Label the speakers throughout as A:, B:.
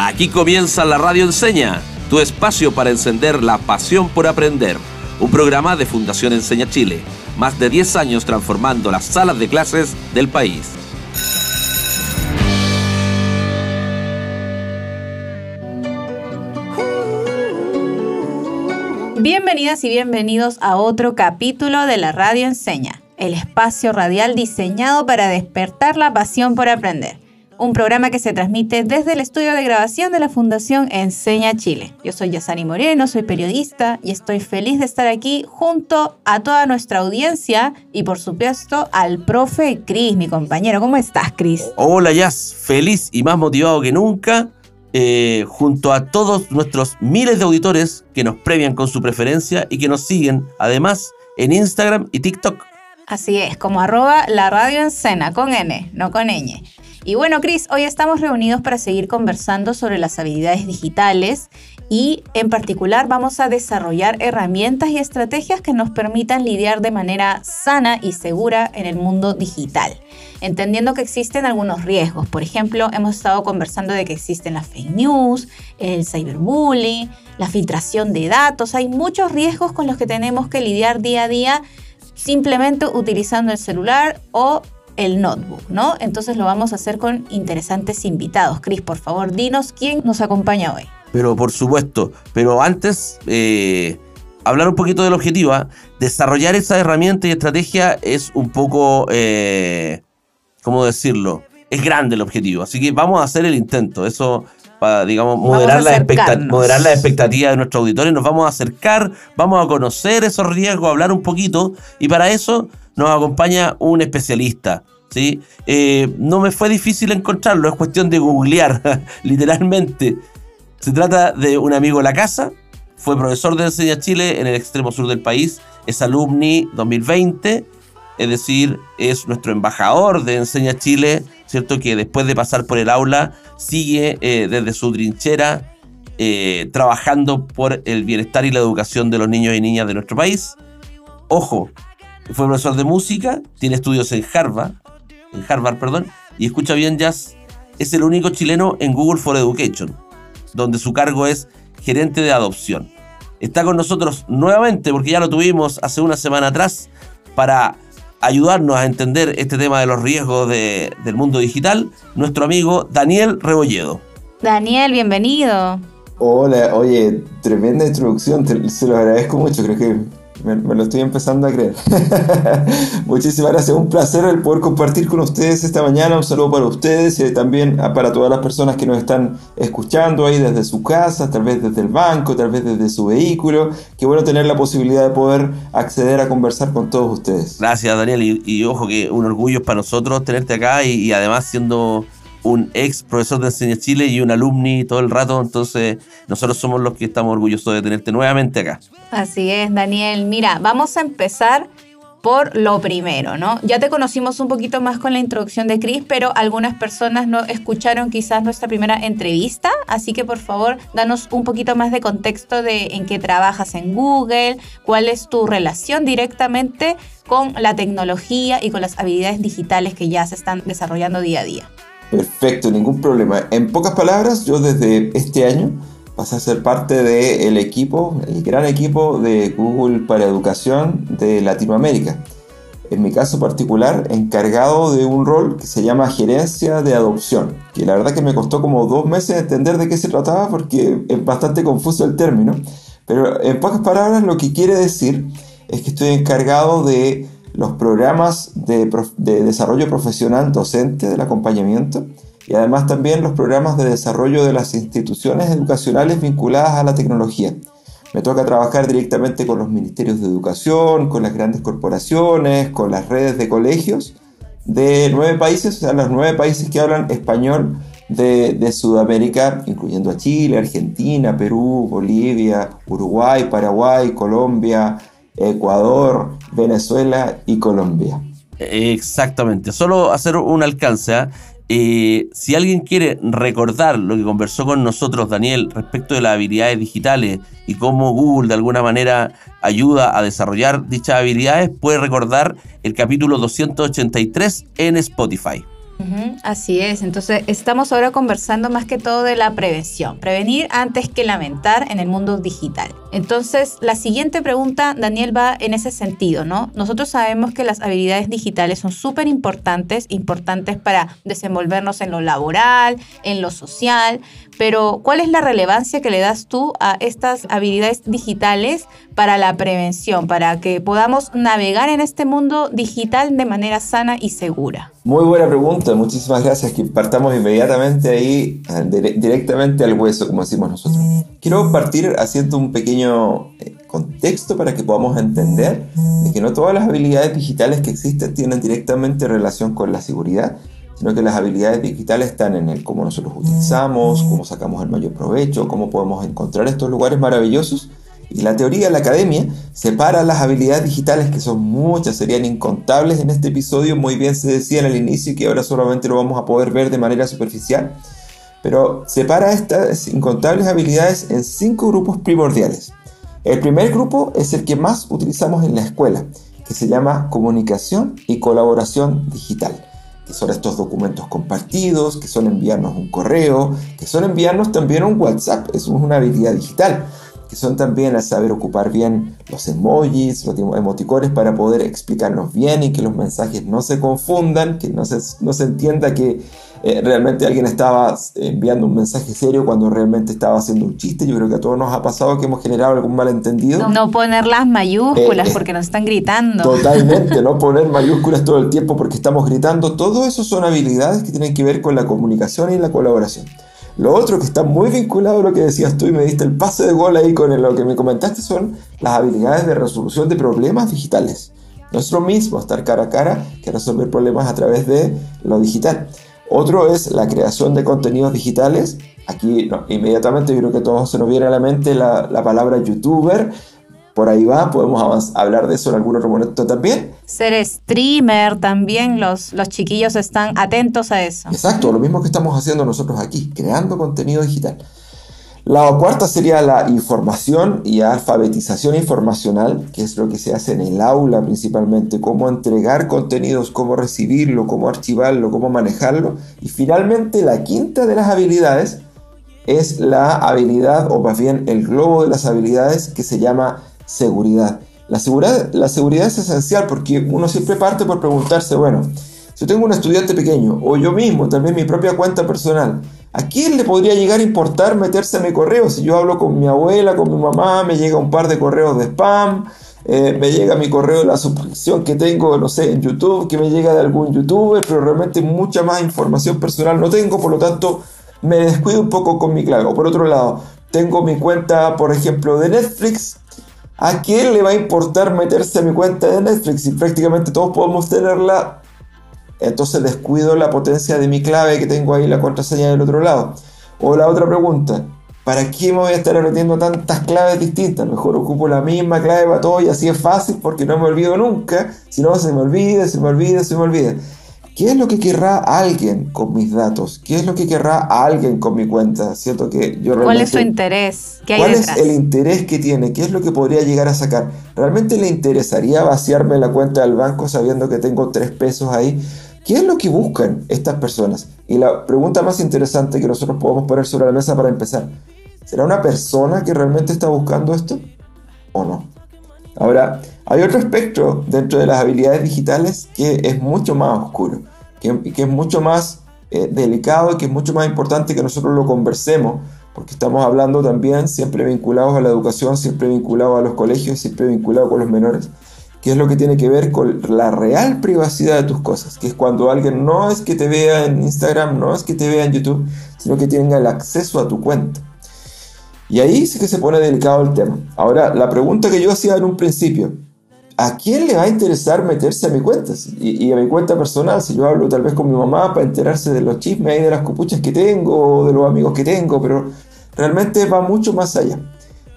A: Aquí comienza la Radio Enseña, tu espacio para encender la pasión por aprender. Un programa de Fundación Enseña Chile, más de 10 años transformando las salas de clases del país.
B: Bienvenidas y bienvenidos a otro capítulo de la Radio Enseña, el espacio radial diseñado para despertar la pasión por aprender un programa que se transmite desde el estudio de grabación de la Fundación Enseña Chile. Yo soy Yasani Moreno, soy periodista y estoy feliz de estar aquí junto a toda nuestra audiencia y por supuesto al profe Cris, mi compañero. ¿Cómo estás, Cris?
A: Hola, Yas, feliz y más motivado que nunca. Eh, junto a todos nuestros miles de auditores que nos premian con su preferencia y que nos siguen además en Instagram y TikTok.
B: Así es, como arroba la radio en con N, no con ñ. Y bueno, Cris, hoy estamos reunidos para seguir conversando sobre las habilidades digitales y en particular vamos a desarrollar herramientas y estrategias que nos permitan lidiar de manera sana y segura en el mundo digital, entendiendo que existen algunos riesgos. Por ejemplo, hemos estado conversando de que existen las fake news, el cyberbullying, la filtración de datos. Hay muchos riesgos con los que tenemos que lidiar día a día simplemente utilizando el celular o el notebook, ¿no? Entonces lo vamos a hacer con interesantes invitados. Cris, por favor, dinos quién nos acompaña hoy.
A: Pero por supuesto, pero antes, eh, hablar un poquito del objetivo. ¿ah? Desarrollar esa herramienta y estrategia es un poco, eh, ¿cómo decirlo? Es grande el objetivo, así que vamos a hacer el intento. Eso para, digamos, moderar la, moderar la expectativa de nuestros auditores. Nos vamos a acercar, vamos a conocer esos riesgos, hablar un poquito, y para eso nos acompaña un especialista. ¿sí? Eh, no me fue difícil encontrarlo, es cuestión de googlear, literalmente. Se trata de un amigo de la casa, fue profesor de Enseña Chile en el extremo sur del país, es alumni 2020, es decir, es nuestro embajador de Enseña Chile, ¿cierto? Que después de pasar por el aula sigue eh, desde su trinchera eh, trabajando por el bienestar y la educación de los niños y niñas de nuestro país. Ojo, fue profesor de música, tiene estudios en Harvard, en Harvard, perdón, y escucha bien jazz. Es el único chileno en Google for Education, donde su cargo es gerente de adopción. Está con nosotros nuevamente, porque ya lo tuvimos hace una semana atrás, para ayudarnos a entender este tema de los riesgos del mundo digital, nuestro amigo Daniel Rebolledo.
B: Daniel, bienvenido.
C: Hola, oye, tremenda introducción, se lo agradezco mucho, creo que me, lo estoy empezando a creer. Muchísimas gracias. Un placer el poder compartir con ustedes esta mañana. Un saludo para ustedes y también para todas las personas que nos están escuchando ahí desde su casa, tal vez desde el banco, tal vez desde su vehículo. Qué bueno tener la posibilidad de poder acceder a conversar con todos ustedes.
A: Gracias, Daniel. Y, ojo que un orgullo para nosotros tenerte acá y además siendo un ex profesor de Enseña Chile y un alumni todo el rato, entonces nosotros somos los que estamos orgullosos de tenerte nuevamente acá.
B: Así es, Daniel. Mira, vamos a empezar por lo primero, ¿no? Ya te conocimos un poquito más con la introducción de Chris, pero algunas personas no escucharon quizás nuestra primera entrevista, así que por favor, danos un poquito más de contexto de en qué trabajas en Google, cuál es tu relación directamente con la tecnología y con las habilidades digitales que ya se están desarrollando día a día.
C: Perfecto, ningún problema. En pocas palabras, yo desde este año pasé a ser parte del equipo, el gran equipo de Google para Educación de Latinoamérica. En mi caso particular, encargado de un rol que se llama gerencia de adopción, que la verdad que me costó como dos meses entender de qué se trataba porque es bastante confuso el término. Pero en pocas palabras lo que quiere decir es que estoy encargado de los programas de, desarrollo profesional docente del acompañamiento y además también los programas de desarrollo de las instituciones educacionales vinculadas a la tecnología. Me toca trabajar directamente con los ministerios de educación, con las grandes corporaciones, con las redes de colegios de nueve países, o sea, los nueve países que hablan español de, de, Sudamérica, incluyendo a Chile, Argentina, Perú, Bolivia, Uruguay, Paraguay, Colombia, Ecuador, Venezuela y Colombia.
A: Exactamente, solo hacer un alcance. Eh, si alguien quiere recordar lo que conversó con nosotros Daniel respecto de las habilidades digitales y cómo Google de alguna manera ayuda a desarrollar dichas habilidades, puede recordar el capítulo 283 en Spotify.
B: Así es, entonces estamos ahora conversando más que todo de la prevención, prevenir antes que lamentar en el mundo digital. Entonces, la siguiente pregunta, Daniel, va en ese sentido, ¿no? Nosotros sabemos que las habilidades digitales son súper importantes, importantes para desenvolvernos en lo laboral, en lo social, pero ¿cuál es la relevancia que le das tú a estas habilidades digitales para la prevención, para que podamos navegar en este mundo digital de manera sana y segura?
C: Muy buena pregunta, muchísimas gracias. Que partamos inmediatamente ahí, eh, directamente al hueso, como decimos nosotros. Quiero partir haciendo un pequeño eh, contexto para que podamos entender de que no todas las habilidades digitales que existen tienen directamente relación con la seguridad, sino que las habilidades digitales están en el cómo nosotros utilizamos, cómo sacamos el mayor provecho, cómo podemos encontrar estos lugares maravillosos. Y la teoría la academia separa las habilidades digitales, que son muchas, serían incontables en este episodio, muy bien se decía en el inicio que ahora solamente lo vamos a poder ver de manera superficial, pero separa estas incontables habilidades en cinco grupos primordiales. El primer grupo es el que más utilizamos en la escuela, que se llama comunicación y colaboración digital que son estos documentos compartidos, que son enviarnos un correo, que son enviarnos también un WhatsApp, es una habilidad digital, que son también el saber ocupar bien los emojis, los emoticones para poder explicarnos bien y que los mensajes no se confundan, que no se, no se entienda que eh, realmente alguien estaba enviando un mensaje serio cuando realmente estaba haciendo un chiste. Yo creo que a todos nos ha pasado que hemos generado algún malentendido.
B: No poner las mayúsculas eh, porque nos están gritando.
C: Totalmente, no poner mayúsculas todo el tiempo porque estamos gritando. Todo eso son habilidades que tienen que ver con la comunicación y la colaboración. Lo otro que está muy vinculado a lo que decías tú y me diste el pase de gol ahí con lo que me comentaste son las habilidades de resolución de problemas digitales. No es lo mismo estar cara a cara que resolver problemas a través de lo digital. Otro es la creación de contenidos digitales. Aquí inmediatamente yo creo que todos se nos viene a la mente la, la palabra youtuber. Por ahí va, podemos hablar de eso en algún otro momento también.
B: Ser streamer también, los, los chiquillos están atentos a eso.
C: Exacto, lo mismo que estamos haciendo nosotros aquí, creando contenido digital. La cuarta sería la información y alfabetización informacional, que es lo que se hace en el aula principalmente, cómo entregar contenidos, cómo recibirlo, cómo archivarlo, cómo manejarlo. Y finalmente la quinta de las habilidades es la habilidad, o más bien el globo de las habilidades, que se llama seguridad. La seguridad, la seguridad es esencial porque uno siempre parte por preguntarse, bueno, si tengo un estudiante pequeño, o yo mismo, también mi propia cuenta personal, ¿A quién le podría llegar a importar meterse a mi correo? Si yo hablo con mi abuela, con mi mamá, me llega un par de correos de spam, eh, me llega mi correo de la suscripción que tengo, no sé, en YouTube, que me llega de algún youtuber, pero realmente mucha más información personal no tengo, por lo tanto me descuido un poco con mi clave. O por otro lado, tengo mi cuenta, por ejemplo, de Netflix. ¿A quién le va a importar meterse a mi cuenta de Netflix? Si prácticamente todos podemos tenerla entonces descuido la potencia de mi clave que tengo ahí, la contraseña del otro lado. O la otra pregunta, ¿para qué me voy a estar aprendiendo tantas claves distintas? Mejor ocupo la misma clave para todo y así es fácil porque no me olvido nunca. Si no, se me olvida, se me olvida, se me olvida. ¿Qué es lo que querrá alguien con mis datos? ¿Qué es lo que querrá alguien con mi cuenta? Siento que yo
B: ¿Cuál es su interés?
C: ¿Cuál es el interés que tiene? ¿Qué es lo que podría llegar a sacar? ¿Realmente le interesaría vaciarme la cuenta del banco sabiendo que tengo tres pesos ahí? ¿Qué es lo que buscan estas personas? Y la pregunta más interesante que nosotros podemos poner sobre la mesa para empezar, ¿será una persona que realmente está buscando esto o no? Ahora, hay otro espectro dentro de las habilidades digitales que es mucho más oscuro, que, es mucho más eh, delicado y que es mucho más importante que nosotros lo conversemos, porque estamos hablando también siempre vinculados a la educación, siempre vinculados a los colegios, siempre vinculados con los menores que es lo que tiene que ver con la real privacidad de tus cosas, que es cuando alguien no es que te vea en Instagram, no es que te vea en YouTube, sino que tenga el acceso a tu cuenta. Y ahí sí que se pone delicado el tema. Ahora, la pregunta que yo hacía en un principio, ¿a quién le va a interesar meterse a mi cuenta? Y, a mi cuenta personal, si yo hablo tal vez con mi mamá para enterarse de los chismes y de las copuchas que tengo, o de los amigos que tengo, pero realmente va mucho más allá.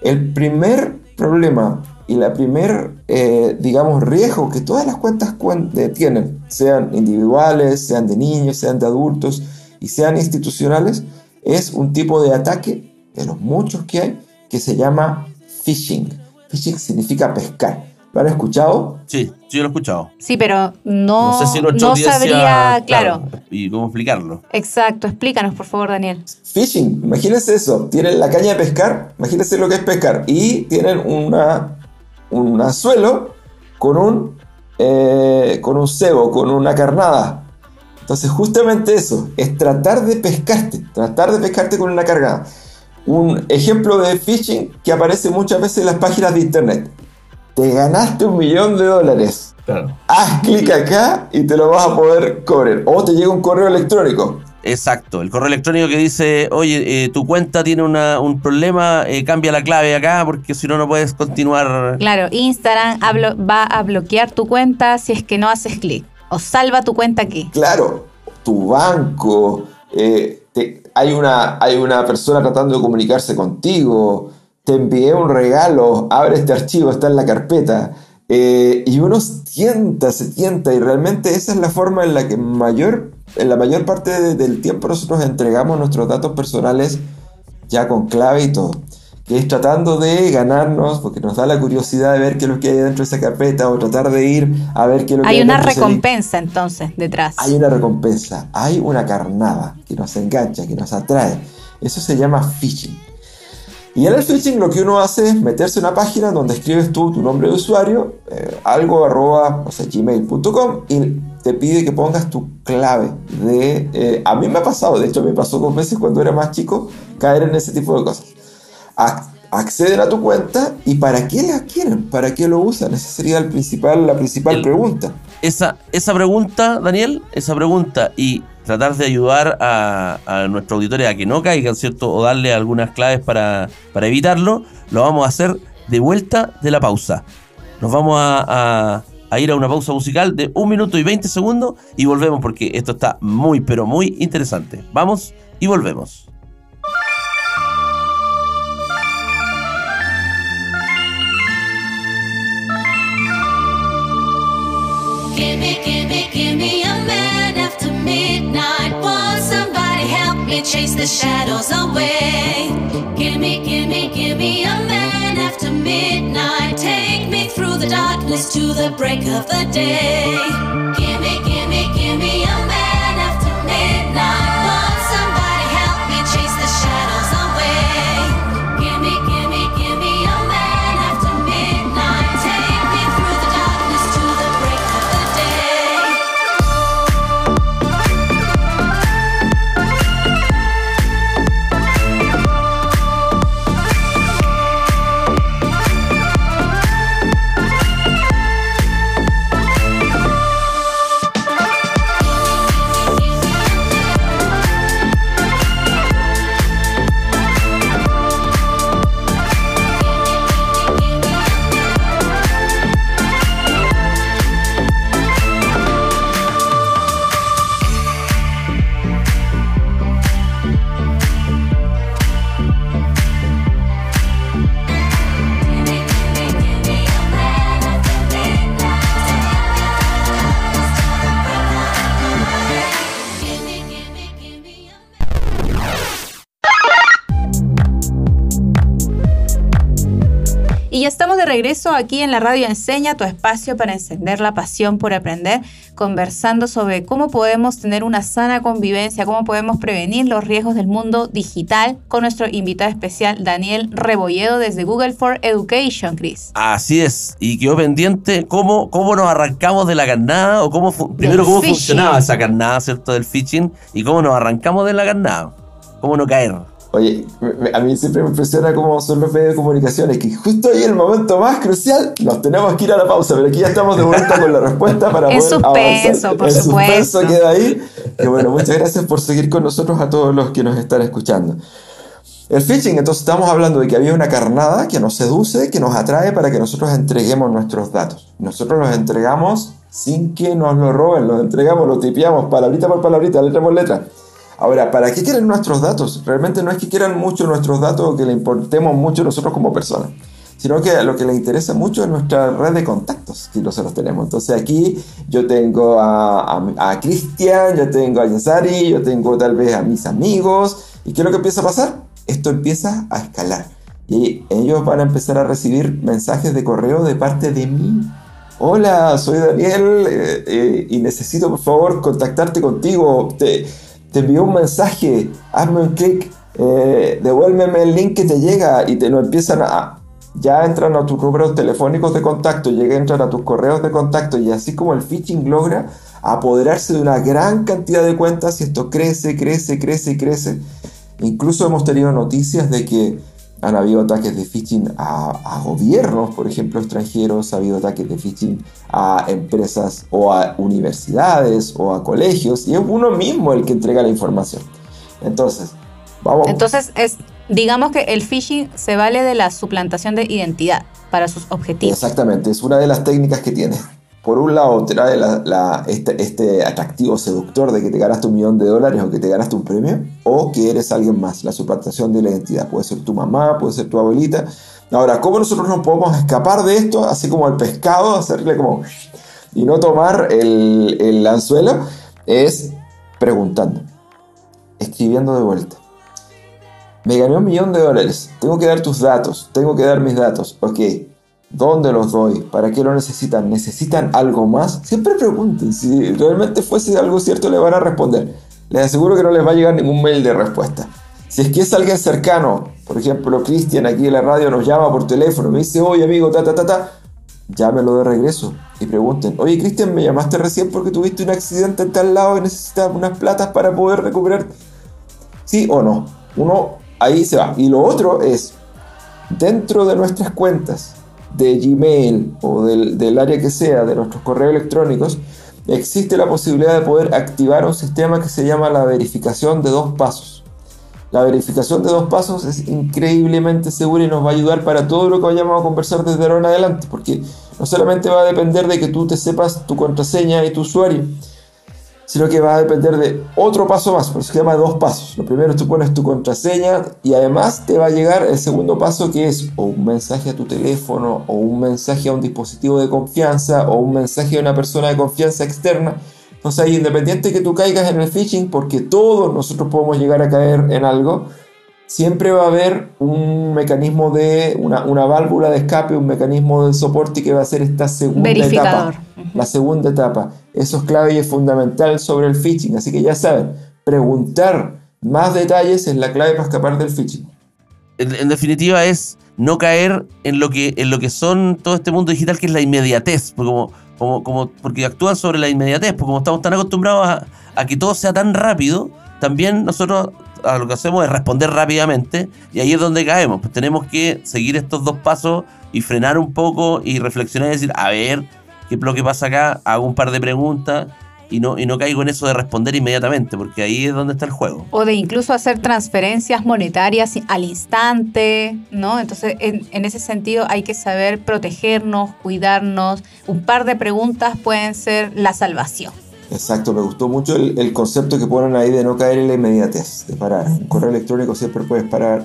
C: El primer problema y la primer, eh, digamos, riesgo que todas las cuentas eh, tienen, sean individuales, sean de niños, sean de adultos y sean institucionales, es un tipo de ataque, de los muchos que hay, que se llama phishing. Phishing significa pescar. ¿Lo han escuchado?
A: Sí, sí, lo he escuchado.
B: Sí, pero no,
A: No sé si nuestra
B: no
A: audiencia,
B: sabría, claro.
A: Y cómo explicarlo.
B: Exacto, explícanos por favor, Daniel.
C: Fishing, imagínense eso. Tienen la caña de pescar, imagínense lo que es pescar. Y tienen una, un anzuelo con un, eh, con un cebo, con una carnada. Entonces, justamente eso, es tratar de pescarte, tratar de pescarte con una cargada. Un ejemplo de phishing que aparece muchas veces en las páginas de internet. Te ganaste un millón de dólares.
A: Claro.
C: Haz clic acá y te lo vas a poder cobrar. O te llega un correo electrónico.
A: Exacto, el correo electrónico que dice, oye, eh, tu cuenta tiene una- un problema, eh, cambia la clave acá porque si no, no puedes continuar.
B: Claro, Instagram hablo- va a bloquear tu cuenta si es que no haces clic. O salva tu cuenta aquí.
C: Claro, tu banco, eh, hay, una, hay una persona tratando de comunicarse contigo, te envié un regalo, abre este archivo, está en la carpeta. eh, y uno tienta, se tienta, y realmente esa es la forma en la que mayor, en la mayor parte de- del tiempo nosotros entregamos nuestros datos personales ya con clave y todo. Que es tratando de ganarnos, porque nos da la curiosidad de ver qué es lo que hay dentro de esa carpeta, o tratar de ir a ver qué es lo que hay
B: Hay una recompensa entonces detrás.
C: Hay una recompensa, hay una carnada que nos engancha, que nos atrae. Eso se llama phishing. Y en el phishing lo que uno hace es meterse en una página donde escribes tú tu nombre de usuario, eh, algo arroba, no sé, gmail.com y te pide que pongas tu clave de... eh, a mí me ha pasado, de hecho me pasó dos veces cuando era más chico, caer en ese tipo de cosas. Ac- acceden a tu cuenta y ¿para qué la quieren? ¿Para qué lo usan? Esa sería el principal, la principal
A: El-
C: pregunta.
A: Esa, esa pregunta, Daniel, esa pregunta y tratar de ayudar a, a nuestros auditores a que no caigan, ¿cierto? O darle algunas claves para, para evitarlo, lo vamos a hacer de vuelta de la pausa. Nos vamos a, a- a ir a una pausa musical de un minuto y 20 segundos y volvemos porque esto está muy, pero muy interesante. Vamos y volvemos.
D: Gimme, gimme, gimme a man after midnight. Won't somebody help me chase the shadows away? Gimme, gimme, gimme a man after midnight. Take me through the darkness to the break of the day. Gimme,
B: aquí en la radio Enseña, tu espacio para encender la pasión por aprender, conversando sobre cómo podemos tener una sana convivencia, cómo podemos prevenir los riesgos del mundo digital con nuestro invitado especial Daniel Rebolledo desde Google for Education, Chris.
A: Así es, y quedó pendiente cómo, cómo nos arrancamos de la carnada, o cómo primero cómo
B: phishing.
A: funcionaba esa carnada, ¿cierto? Del phishing, y cómo nos arrancamos de la carnada, cómo no caer.
C: Oye, a mí siempre me impresiona cómo son los medios de comunicaciones, que justo ahí en el momento más crucial nos tenemos que ir a la pausa, pero aquí ya estamos de vuelta con la respuesta para poder
B: suspenso,
C: avanzar.
B: por
C: el
B: supuesto.
C: suspenso queda ahí. Que bueno, muchas gracias por seguir con nosotros a todos los que nos están escuchando. El phishing, entonces estamos hablando de que había una carnada que nos seduce, que nos atrae para que nosotros entreguemos nuestros datos. Nosotros los entregamos sin que nos lo roben, los entregamos, los tipeamos, palabrita por palabrita, letra por letra. Ahora, ¿para qué quieren nuestros datos? Realmente no es que quieran mucho nuestros datos o que le importemos mucho nosotros como personas, sino que lo que les interesa mucho es nuestra red de contactos que nosotros tenemos. Entonces aquí yo tengo a, a, a Cristian, yo tengo a Yasari, yo tengo tal vez a mis amigos. ¿Y qué es lo que empieza a pasar? Esto empieza a escalar. Y ellos van a empezar a recibir mensajes de correo de parte de mí. Hola, soy Daniel eh, eh, y necesito por favor contactarte contigo. Te envío un mensaje, hazme un clic, eh, devuélveme el link que te llega y te lo empiezan a... Ya entran a tus números telefónicos de contacto, llega, entran a tus correos de contacto y así como el phishing logra apoderarse de una gran cantidad de cuentas y esto crece, crece, crece, crece. Incluso hemos tenido noticias de que han habido ataques de phishing a, a, gobiernos, por ejemplo, extranjeros, ha habido ataques de phishing a empresas o a universidades o a colegios, y es uno mismo el que entrega la información. Entonces, vamos.
B: Entonces, es, digamos que el phishing se vale de la suplantación de identidad para sus objetivos.
C: Exactamente, es una de las técnicas que tiene por un lado trae este, este, atractivo seductor de que te ganaste un millón de dólares o que te ganaste un premio, o que eres alguien más, la suplantación de la identidad. Puede ser tu mamá, puede ser tu abuelita. Ahora, ¿cómo nosotros nos podemos escapar de esto? Así como el pescado, hacerle como... y no tomar el, el anzuelo, es preguntando, escribiendo de vuelta. Me gané un millón de dólares, tengo que dar tus datos, tengo que dar mis datos, ok ¿Dónde los doy? ¿Para qué lo necesitan? ¿Necesitan algo más? Siempre pregunten. Si realmente fuese algo cierto, le van a responder. Les aseguro que no les va a llegar ningún mail de respuesta. Si es que es alguien cercano, por ejemplo, Cristian aquí en la radio nos llama por teléfono, me dice, oye amigo, ta, ta, ta, ta, llámelo de regreso y pregunten, oye Cristian, me llamaste recién porque tuviste un accidente en tal lado y necesitas unas platas para poder recuperar. ¿Sí o no? Uno ahí se va. Y lo otro es, dentro de nuestras cuentas, de Gmail o del, del, área que sea de nuestros correos electrónicos, existe la posibilidad de poder activar un sistema que se llama la verificación de dos pasos. La verificación de dos pasos es increíblemente segura y nos va a ayudar para todo lo que vayamos a conversar desde ahora en adelante, porque no solamente va a depender de que tú te sepas tu contraseña y tu usuario, sino que va a depender de otro paso más, por eso se llama dos pasos. Lo primero tú pones tu contraseña y además te va a llegar el segundo paso que es o un mensaje a tu teléfono o un mensaje a un dispositivo de confianza o un mensaje a una persona de confianza externa. Entonces ahí independiente que tú caigas en el phishing, porque todos nosotros podemos llegar a caer en algo, siempre va a haber un mecanismo de, una, una, válvula de escape, un mecanismo de soporte que va a ser esta segunda etapa. La segunda etapa. Eso es clave y es fundamental sobre el phishing. Así que ya saben, preguntar más detalles es la clave para escapar del phishing.
A: En, en, definitiva es no caer en lo que en lo que son todo este mundo digital que es la inmediatez, porque como, como, como porque actúan sobre la inmediatez, porque como estamos tan acostumbrados a, a que todo sea tan rápido, también nosotros lo que hacemos es responder rápidamente y ahí es donde caemos. Pues tenemos que seguir estos dos pasos y frenar un poco y reflexionar y decir, a ver, ¿qué es lo que pasa acá? Hago un par de preguntas y no, y no caigo en eso de responder inmediatamente, porque ahí es donde está el juego.
B: O de incluso hacer transferencias monetarias al instante, ¿no? Entonces, en, en ese sentido hay que saber protegernos, cuidarnos. Un par de preguntas pueden ser la salvación.
C: Exacto, me gustó mucho el, el, concepto que ponen ahí de no caer en la inmediatez, de parar. En correo electrónico siempre puedes parar.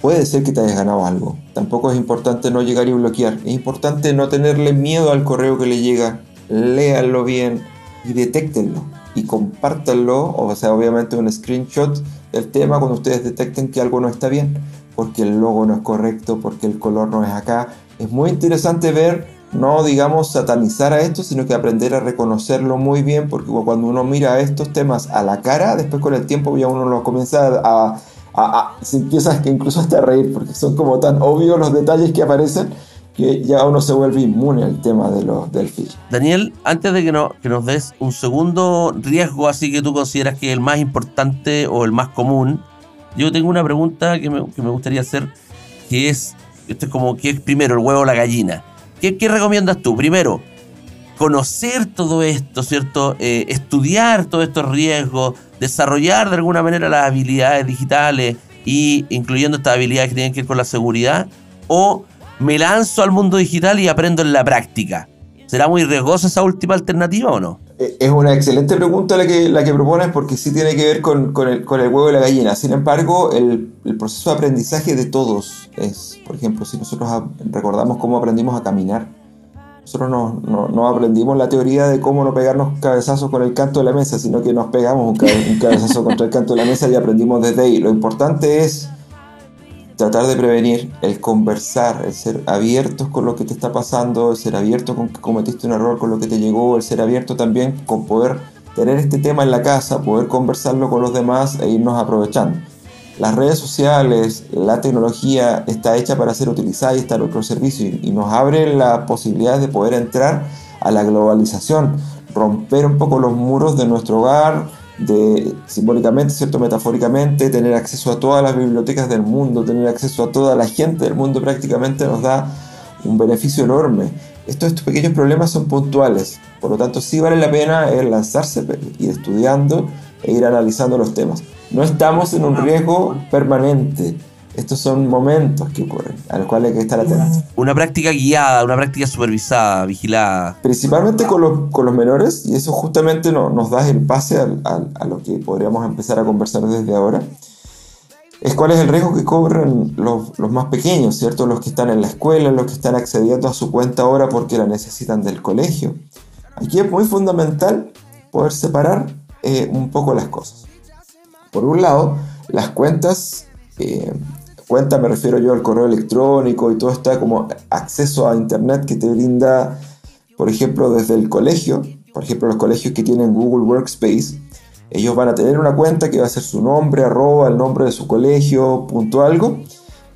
C: Puede ser que te hayas ganado algo. Tampoco es importante no llegar y bloquear. Es importante no tenerle miedo al correo que le llega. Léanlo bien y detéctenlo. Y compártanlo, o sea, obviamente un screenshot del tema cuando ustedes detecten que algo no está bien. Porque el logo no es correcto, porque el color no es acá. Es muy interesante ver no digamos satanizar a esto, sino que aprender a reconocerlo muy bien, porque cuando uno mira estos temas a la cara, después con el tiempo ya uno los comienza a, a, a se empieza incluso hasta a reír, porque son como tan obvios los detalles que aparecen que ya uno se vuelve inmune al tema de los, del phishing.
A: Daniel, antes de que, no, que nos des un segundo riesgo, así que tú consideras que es el más importante o el más común, yo tengo una pregunta que me, que me gustaría hacer, que es, esto es como, ¿qué es primero, el huevo o la gallina? ¿Qué, ¿Qué, recomiendas tú? Primero, conocer todo esto, ¿cierto? Eh, estudiar todos estos riesgos, desarrollar de alguna manera las habilidades digitales y incluyendo estas habilidades que tienen que ver con la seguridad, o me lanzo al mundo digital y aprendo en la práctica. ¿Será muy riesgosa esa última alternativa o no?
C: Es una excelente pregunta la que, la que propones porque sí tiene que ver con, con, el, con el, huevo y la gallina. Sin embargo, el, el, proceso de aprendizaje de todos es, por ejemplo, si nosotros recordamos cómo aprendimos a caminar, nosotros no, no, no, aprendimos la teoría de cómo no pegarnos cabezazos con el canto de la mesa, sino que nos pegamos un cabezazo contra el canto de la mesa y aprendimos desde ahí. Lo importante es tratar de prevenir, el conversar, el ser abiertos con lo que te está pasando, el ser abierto con que cometiste un error, con lo que te llegó, el ser abierto también con poder tener este tema en la casa, poder conversarlo con los demás e irnos aprovechando. Las redes sociales, la tecnología está hecha para ser utilizada y está en otro servicio y nos abre la posibilidad de poder entrar a la globalización, romper un poco los muros de nuestro hogar, de simbólicamente, cierto, metafóricamente, tener acceso a todas las bibliotecas del mundo, tener acceso a toda la gente del mundo prácticamente nos da un beneficio enorme. Estos, estos pequeños problemas son puntuales, por lo tanto sí vale la pena lanzarse, ir estudiando e ir analizando los temas. No estamos en un riesgo permanente. Estos son momentos que ocurren, a los cuales hay que estar atentos.
A: Una práctica guiada, una práctica supervisada, vigilada.
C: Principalmente con los, con los menores, y eso justamente no- nos da el pase al- al- a lo que podríamos empezar a conversar desde ahora. Es cuál es el riesgo que corren los, los más pequeños, ¿cierto? Los que están en la escuela, los que están accediendo a su cuenta ahora porque la necesitan del colegio. Aquí es muy fundamental poder separar eh, un poco las cosas. Por un lado, las cuentas, eh, cuenta me refiero yo al correo electrónico y todo está como acceso a internet que te brinda, por ejemplo, desde el colegio, por ejemplo, los colegios que tienen Google Workspace, ellos van a tener una cuenta que va a ser su nombre, arroba, el nombre de su colegio, punto algo,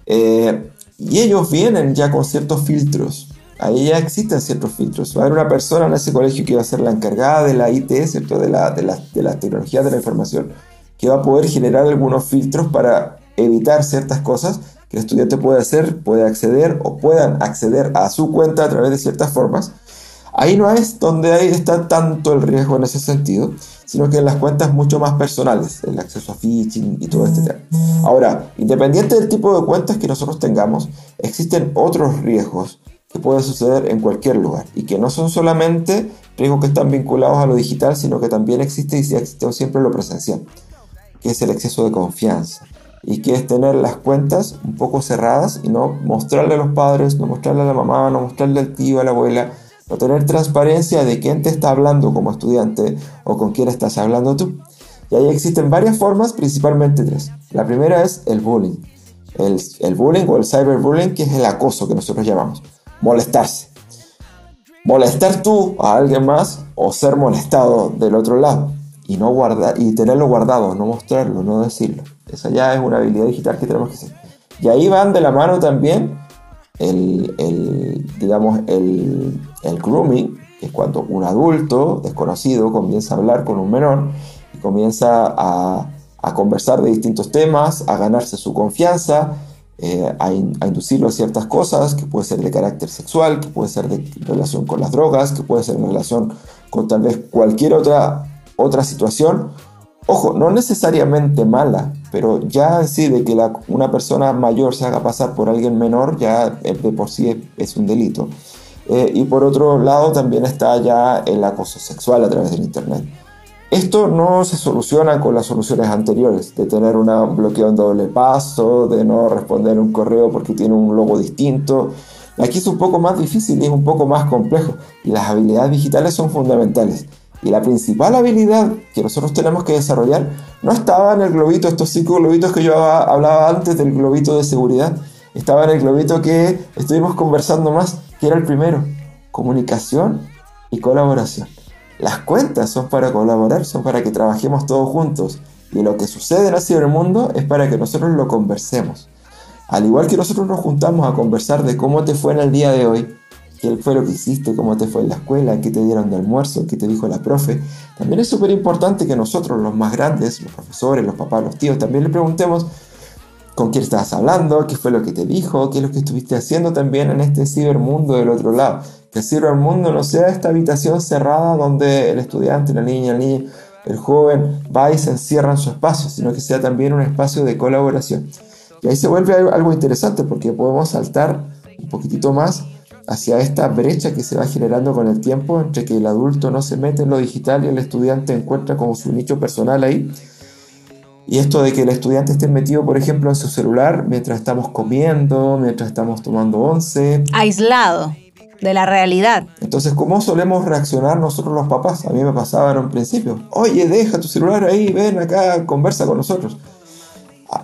C: eh, y ellos vienen ya con ciertos filtros. Ahí ya existen ciertos filtros. Va a haber una persona en ese colegio que va a ser la encargada de la IT, ¿cierto? De la, de de la tecnología de la información, que va a poder generar algunos filtros para evitar ciertas cosas que el estudiante puede hacer, puede acceder o puedan acceder a su cuenta a través de ciertas formas. Ahí no es donde ahí está tanto el riesgo en ese sentido, sino que en las cuentas mucho más personales, el acceso a phishing y todo este tema. Ahora, independiente del tipo de cuentas que nosotros tengamos, existen otros riesgos que pueden suceder en cualquier lugar y que no son solamente riesgos que están vinculados a lo digital, sino que también existe y sí ha existido siempre lo presencial, que es el exceso de confianza y que es tener las cuentas un poco cerradas y no mostrarle a los padres, no mostrarle a la mamá, no mostrarle al tío, a la abuela, no tener transparencia de quién te está hablando como estudiante o con quién estás hablando tú. Y ahí existen varias formas, principalmente tres. La primera es el bullying. El, el bullying o el cyberbullying, que es el acoso que nosotros llamamos. Molestarse. Molestar tú a alguien más o ser molestado del otro lado. Y, no guardar, y tenerlo guardado, no mostrarlo, no decirlo. Esa ya es una habilidad digital que tenemos que hacer. Y ahí van de la mano también el, el, digamos, el, el grooming, que es cuando un adulto desconocido comienza a hablar con un menor y comienza a, a conversar de distintos temas, a ganarse su confianza, eh, a, a inducirlo a ciertas cosas, que puede ser de carácter sexual, que puede ser de relación con las drogas, que puede ser en relación con tal vez cualquier otra, otra situación. Ojo, no necesariamente mala, pero ya en sí de que una persona mayor se haga pasar por alguien menor, ya de por sí es, un delito. Eh, y por otro lado también está ya el acoso sexual a través del Internet. Esto no se soluciona con las soluciones anteriores, de tener un bloqueo en doble paso, de no responder un correo porque tiene un logo distinto. Aquí es un poco más difícil y es un poco más complejo. Y las habilidades digitales son fundamentales. Y la principal habilidad que nosotros tenemos que desarrollar no estaba en el globito, estos cinco globitos que yo hablaba antes del globito de seguridad. Estaba en el globito que estuvimos conversando más, que era el primero, comunicación y colaboración. Las cuentas son para colaborar, son para que trabajemos todos juntos. Y lo que sucede en el cibermundo es para que nosotros lo conversemos. Al igual que nosotros nos juntamos a conversar de cómo te fue en el día de hoy, qué fue lo que hiciste, cómo te fue en la escuela, qué te dieron de almuerzo, qué te dijo la profe, también es súper importante que nosotros, los más grandes, los profesores, los papás, los tíos, también le preguntemos con quién estabas hablando, qué fue lo que te dijo, qué es lo que estuviste haciendo también en este cibermundo del otro lado. Que el cibermundo no sea esta habitación cerrada donde el estudiante, la niña, el el joven va y se encierra en su espacio, sino que sea también un espacio de colaboración. Y ahí se vuelve algo interesante porque podemos saltar un poquitito más hacia esta brecha que se va generando con el tiempo entre que el adulto no se mete en lo digital y el estudiante encuentra como su nicho personal ahí. Y esto de que el estudiante esté metido, por ejemplo, en su celular mientras estamos comiendo, mientras estamos tomando once.
B: Aislado de la realidad.
C: Entonces, ¿cómo solemos reaccionar nosotros los papás? A mí me pasaba en un principio. Oye, deja tu celular ahí, ven acá, conversa con nosotros.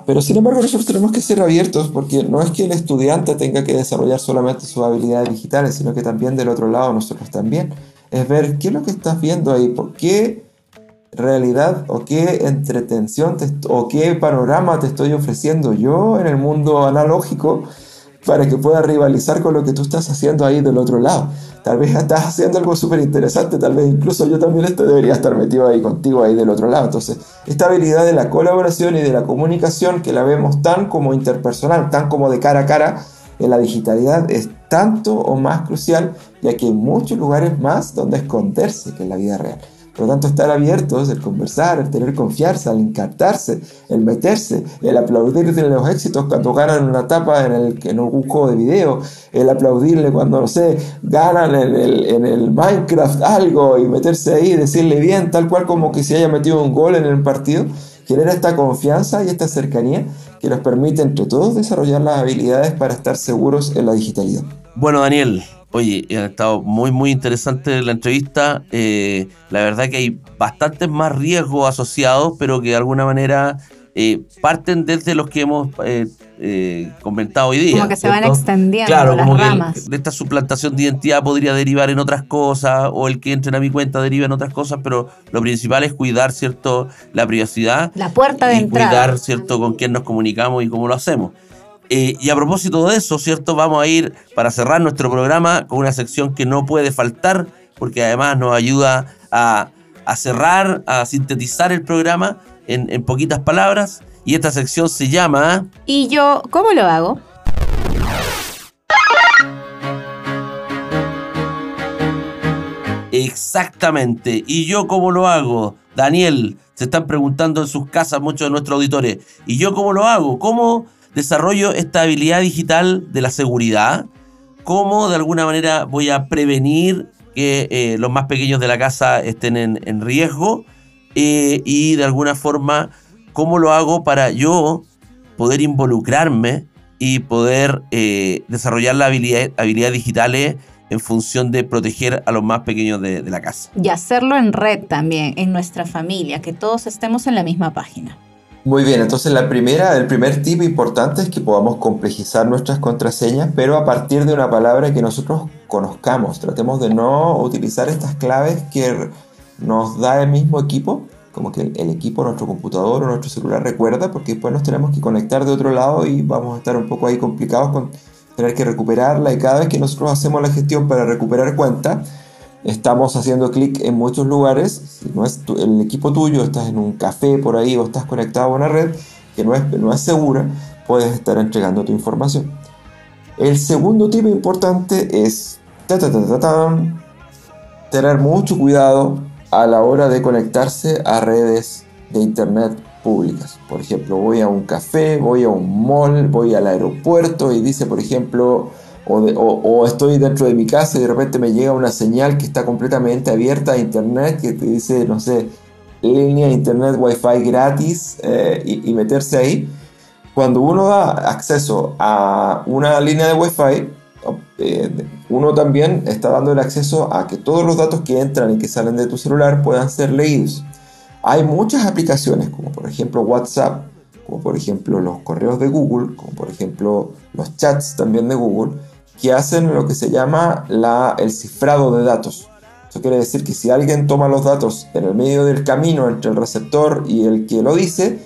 C: Pero sin embargo nosotros tenemos que ser abiertos porque no es que el estudiante tenga que desarrollar solamente sus habilidades digitales, sino que también del otro lado nosotros también. Es ver qué es lo que estás viendo ahí, por qué realidad o qué entretención te o qué panorama te estoy ofreciendo yo en el mundo analógico para que pueda rivalizar con lo que tú estás haciendo ahí del otro lado. Tal vez estás haciendo algo súper interesante, tal vez incluso yo también este debería estar metido ahí contigo, ahí del otro lado. Entonces, esta habilidad de la colaboración y de la comunicación que la vemos tan como interpersonal, tan como de cara a cara, en la digitalidad es tanto o más crucial, ya que hay muchos lugares más donde esconderse que en la vida real. Por lo tanto, estar abiertos, el conversar, el tener confianza, el encartarse, el meterse, el aplaudir de los éxitos cuando ganan una etapa en, el, en algún juego de video, el aplaudirle cuando, no sé, ganan en el, en el Minecraft algo y meterse ahí y decirle bien, tal cual como que se haya metido un gol en el partido, genera esta confianza y esta cercanía que nos permite entre todos desarrollar las habilidades para estar seguros en la digitalidad.
A: Bueno, Daniel, oye, ha estado muy, muy interesante la entrevista. Eh, la verdad que hay bastantes más riesgos asociados, pero que de alguna manera eh, parten desde los que hemos eh, eh, comentado hoy día.
B: Como que se van extendiendo
A: Claro,
B: las
A: como que
B: ramas.
A: el- de esta suplantación de identidad podría derivar en otras cosas, o el que entren a mi cuenta deriva en otras cosas, pero lo principal es cuidar, ¿cierto?, la privacidad
B: La puerta de
A: y
B: entrada.
A: cuidar, ¿cierto?, con quién nos comunicamos y cómo lo hacemos. Eh, y a propósito de eso, ¿cierto? Vamos a ir para cerrar nuestro programa con una sección que no puede faltar, porque además nos ayuda a, a cerrar, a sintetizar el programa en, en poquitas palabras. Y esta sección se llama...
B: Y yo, ¿cómo lo hago?
A: Exactamente. ¿Y yo cómo lo hago? Daniel, se están preguntando en sus casas muchos de nuestros auditores. ¿Y yo cómo lo hago? ¿Cómo desarrollo esta habilidad digital de la seguridad? ¿Cómo de alguna manera voy a prevenir que eh, los más pequeños de la casa estén en, riesgo? Eh, y de alguna forma, ¿cómo lo hago para yo poder involucrarme y poder eh, desarrollar las habilidad, habilidades digitales en función de proteger a los más pequeños de la casa?
B: Y hacerlo en red también, en nuestra familia, que todos estemos en la misma página.
C: Muy bien, entonces la primera, el primer tip importante es que podamos complejizar nuestras contraseñas, pero a partir de una palabra que nosotros conozcamos. Tratemos de no utilizar estas claves que nos da el mismo equipo, como que el, equipo, nuestro computador o nuestro celular recuerda, porque después nos tenemos que conectar de otro lado y vamos a estar un poco ahí complicados con tener que recuperarla y cada vez que nosotros hacemos la gestión para recuperar cuenta, estamos haciendo clic en muchos lugares. Si no es tu- el equipo tuyo, estás en un café por ahí o estás conectado a una red que no es, no es segura, puedes estar entregando tu información. El segundo tip importante es tener mucho cuidado a la hora de conectarse a redes de internet públicas. Por ejemplo, voy a un café, voy a un mall, voy al aeropuerto y dice, por ejemplo, o, estoy dentro de mi casa y de repente me llega una señal que está completamente abierta a internet que te dice, no sé, línea de internet wifi gratis eh, y, y meterse ahí. Cuando uno da acceso a una línea de wifi, eh, uno también está dando el acceso a que todos los datos que entran y que salen de tu celular puedan ser leídos. Hay muchas aplicaciones, como por ejemplo WhatsApp, como por ejemplo los correos de Google, como por ejemplo los chats también de Google, que hacen lo que se llama la, el cifrado de datos. Eso quiere decir que si alguien toma los datos en el medio del camino entre el receptor y el que lo dice,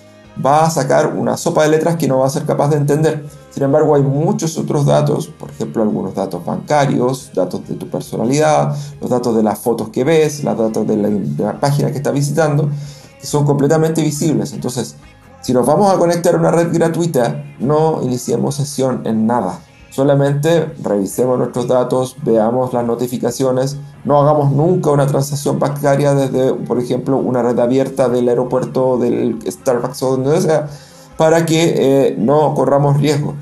C: va a sacar una sopa de letras que no va a ser capaz de entender. Sin embargo, hay muchos otros datos, por ejemplo, algunos datos bancarios, datos de tu personalidad, los datos de las fotos que ves, los datos de la, de la página que estás visitando, que son completamente visibles. Entonces, si nos vamos a conectar a una red gratuita, no iniciemos sesión en nada. Solamente revisemos nuestros datos, veamos las notificaciones, no hagamos nunca una transacción bancaria desde, por ejemplo, una red abierta del aeropuerto, del Starbucks o donde sea, para que eh, no corramos riesgo.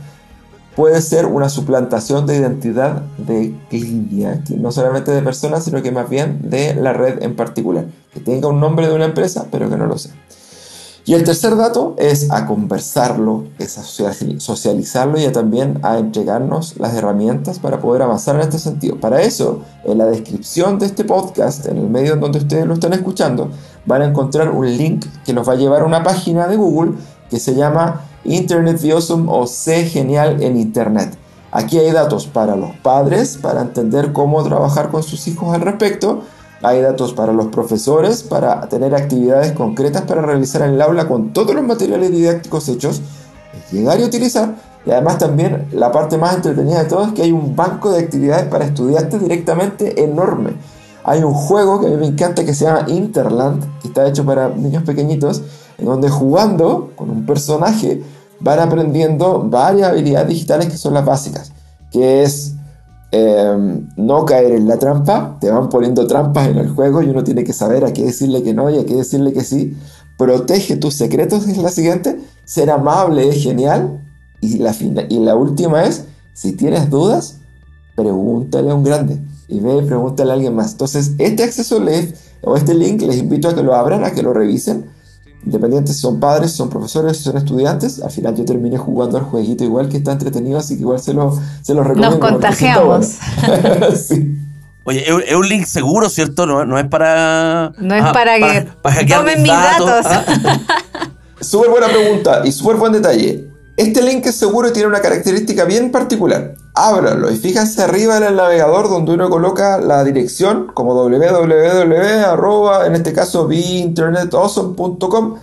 C: Puede ser una suplantación de identidad de cliente, no solamente de personas, sino que más bien de la red en particular, que tenga un nombre de una empresa, pero que no lo sea. Y el tercer dato es a conversarlo, es a social- socializarlo y a también a entregarnos las herramientas para poder avanzar en este sentido. Para eso, en la descripción de este podcast, en el medio en donde ustedes lo están escuchando, van a encontrar un link que los va a llevar a una página de Google que se llama Internet Awesome o Sé Genial en Internet. Aquí hay datos para los padres, para entender cómo trabajar con sus hijos al respecto. Hay datos para los profesores, para tener actividades concretas para realizar en el aula con todos los materiales didácticos hechos. Llegar y utilizar. Y además también la parte más entretenida de todo es que hay un banco de actividades para estudiantes directamente enorme. Hay un juego que a mí me encanta que se llama Interland, que está hecho para niños pequeñitos, en donde jugando con un personaje van aprendiendo varias habilidades digitales que son las básicas, que es em, no caer en la trampa, te van poniendo trampas en el juego y uno tiene que saber a qué decirle que no y a qué decirle que sí. Protege tus secretos es la siguiente, ser amable es genial y la, y la última es, si tienes dudas, pregúntale a un grande y ve y pregúntale a alguien más. Entonces, este acceso les, o este link les invito a que lo abran, a que lo revisen Independientes si son padres, si son profesores, si son estudiantes. Al final yo terminé jugando al jueguito igual que está entretenido, así que igual se lo, se lo recomiendo.
B: Nos contagiamos.
A: Oye, es un link seguro, ¿cierto? No, no es para.
B: No es para, que tomen mis datos. ¿ah?
C: súper buena pregunta y súper buen detalle. Este link es seguro y tiene una característica bien particular. Ábralo y fíjese arriba en el navegador donde uno coloca la dirección como www, en este caso beinternetawesome.com.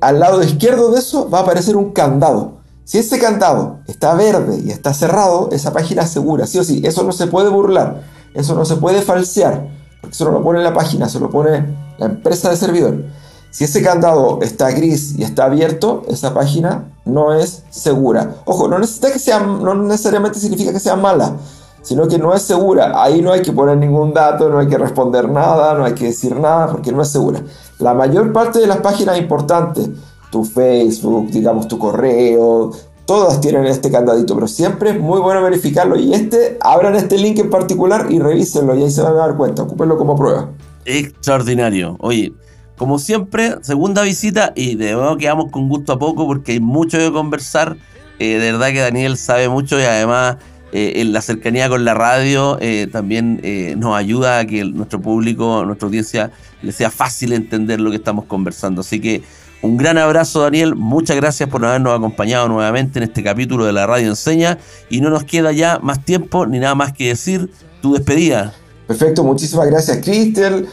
C: Al lado izquierdo de eso va a aparecer un candado. Si ese candado está verde y está cerrado, esa página es segura, sí o sí. Eso no se puede burlar, eso no se puede falsear, porque eso no lo pone la página, se lo pone la empresa de servidor. Si ese candado está gris y está abierto, esa página no es segura. Ojo, no, necesita que sea, no necesariamente significa que sea mala, sino que no es segura. Ahí no hay que poner ningún dato, no hay que responder nada, no hay que decir nada, porque no es segura. La mayor parte de las páginas importantes, tu Facebook, digamos tu correo, todas tienen este candadito, pero siempre es muy bueno verificarlo. Y este, abran este link en particular y revísenlo y ahí se van a dar cuenta. Ocúpenlo como prueba.
A: Extraordinario. Oye, como siempre, segunda visita y de nuevo quedamos con gusto a poco porque hay mucho que conversar. Eh, de verdad que Daniel sabe mucho y además eh, la cercanía con la radio eh, también nos ayuda a que nuestro público, nuestra audiencia, le sea fácil entender lo que estamos conversando. Así que un gran abrazo Daniel, muchas gracias por habernos acompañado nuevamente en este capítulo de la Radio Enseña y no nos queda ya más tiempo ni nada más que decir tu despedida.
C: Perfecto, muchísimas gracias Cristian, eh,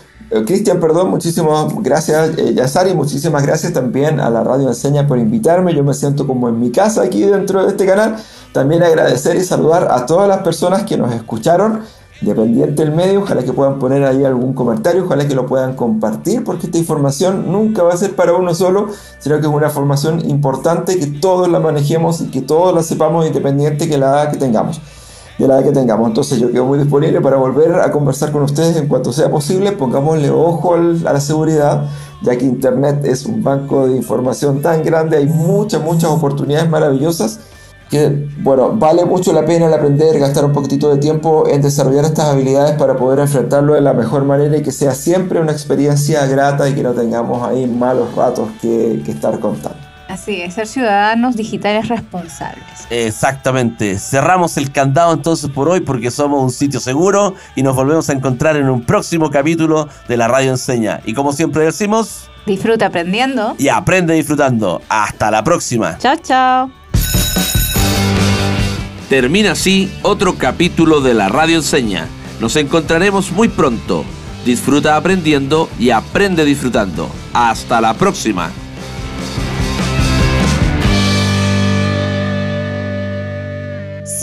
C: Cristian, perdón, muchísimas gracias, eh, Yasari, muchísimas gracias también a la Radio Enseña por invitarme. Yo me siento como en mi casa aquí dentro de este canal. También agradecer y saludar a todas las personas que nos escucharon, dependiente del medio. Ojalá que puedan poner ahí algún comentario, ojalá que lo puedan compartir, porque esta información nunca va a ser para uno solo, sino que es una formación importante que todos la manejemos y que todos la sepamos independiente que la edad que tengamos de la que tengamos. Entonces yo quedo muy disponible para volver a conversar con ustedes en cuanto sea posible. Pongámosle ojo a la seguridad, ya que Internet es un banco de información tan grande, hay muchas, muchas oportunidades maravillosas que, bueno, vale mucho la pena el aprender, gastar un poquitito de tiempo en desarrollar estas habilidades para poder enfrentarlo de la mejor manera y que sea siempre una experiencia grata y que no tengamos ahí malos ratos que, que estar contando.
B: Así es, ser ciudadanos digitales responsables.
A: Exactamente. Cerramos el candado entonces por hoy porque somos un sitio seguro y nos volvemos a encontrar en un próximo capítulo de la Radio Enseña. Y como siempre decimos...
B: Disfruta aprendiendo.
A: Y aprende disfrutando. Hasta la próxima.
B: Chao, chao.
A: Termina así otro capítulo de la Radio Enseña. Nos encontraremos muy pronto. Disfruta aprendiendo y aprende disfrutando. Hasta la próxima.